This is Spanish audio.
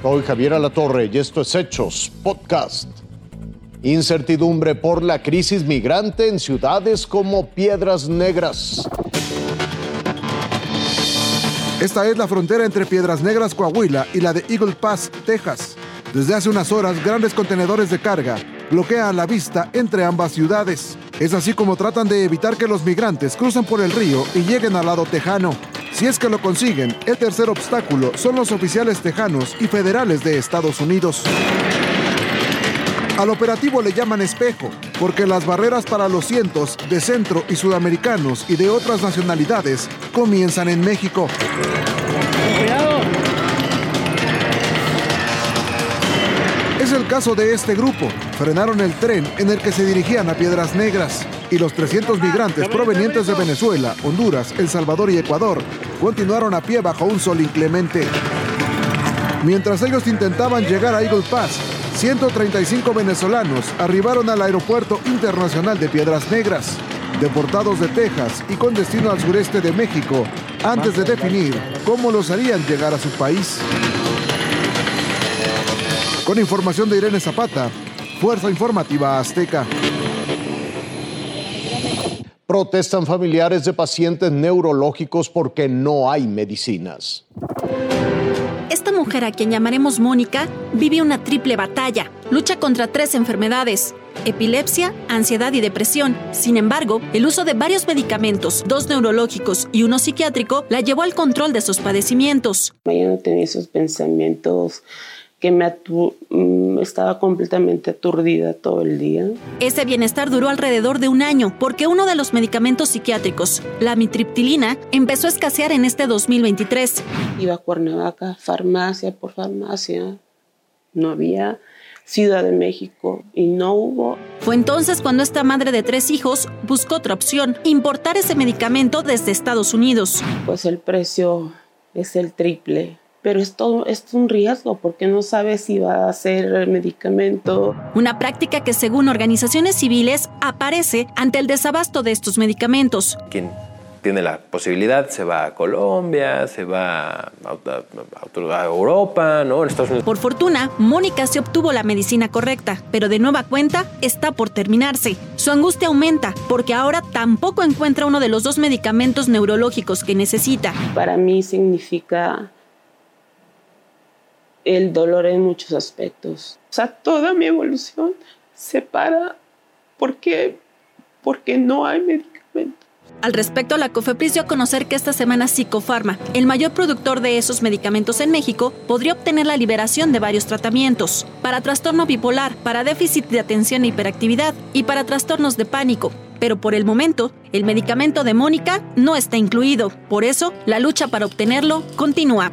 Soy Javier Alatorre y esto es Hechos Podcast. Incertidumbre por la crisis migrante en ciudades como Piedras Negras. Esta es la frontera entre Piedras Negras, Coahuila y la de Eagle Pass, Texas. Desde hace unas horas, grandes contenedores de carga bloquean la vista entre ambas ciudades. Es así como tratan de evitar que los migrantes crucen por el río y lleguen al lado tejano. Si es que lo consiguen, el tercer obstáculo son los oficiales tejanos y federales de Estados Unidos. Al operativo le llaman espejo, porque las barreras para los cientos de centro y sudamericanos y de otras nacionalidades comienzan en México. Es el caso de este grupo. Frenaron el tren en el que se dirigían a Piedras Negras y los 300 migrantes provenientes de Venezuela, Honduras, El Salvador y Ecuador continuaron a pie bajo un sol inclemente. Mientras ellos intentaban llegar a Eagle Pass, 135 venezolanos arribaron al Aeropuerto Internacional de Piedras Negras, deportados de Texas y con destino al sureste de México, antes de definir cómo los harían llegar a su país. Con información de Irene Zapata, Fuerza Informativa Azteca. Protestan familiares de pacientes neurológicos porque no hay medicinas. Esta mujer, a quien llamaremos Mónica, vive una triple batalla. Lucha contra tres enfermedades, epilepsia, ansiedad y depresión. Sin embargo, el uso de varios medicamentos, dos neurológicos y uno psiquiátrico, la llevó al control de sus padecimientos. Ella no tenía esos pensamientos que me mm, estaba completamente aturdida todo el día. Ese bienestar duró alrededor de un año porque uno de los medicamentos psiquiátricos, la mitriptilina, empezó a escasear en este 2023. Iba a Cuernavaca, farmacia por farmacia, no había Ciudad de México y no hubo. Fue entonces cuando esta madre de tres hijos buscó otra opción, importar ese medicamento desde Estados Unidos. Pues el precio es el triple pero es todo es un riesgo porque no sabes si va a ser el medicamento. Una práctica que según organizaciones civiles aparece ante el desabasto de estos medicamentos. Quien tiene la posibilidad se va a Colombia, se va a, Europa, ¿no? En Estados Unidos. Por fortuna, Mónica se obtuvo la medicina correcta, pero de nueva cuenta está por terminarse. Su angustia aumenta porque ahora tampoco encuentra uno de los dos medicamentos neurológicos que necesita. Para mí significa el dolor en muchos aspectos. O sea, toda mi evolución se para porque, porque no hay medicamento. Al respecto, la COFEPRIS dio a conocer que esta semana Psicofarma, el mayor productor de esos medicamentos en México, podría obtener la liberación de varios tratamientos para trastorno bipolar, para déficit de atención e hiperactividad y para trastornos de pánico. Pero por el momento, el medicamento de Mónica no está incluido. Por eso, la lucha para obtenerlo continúa.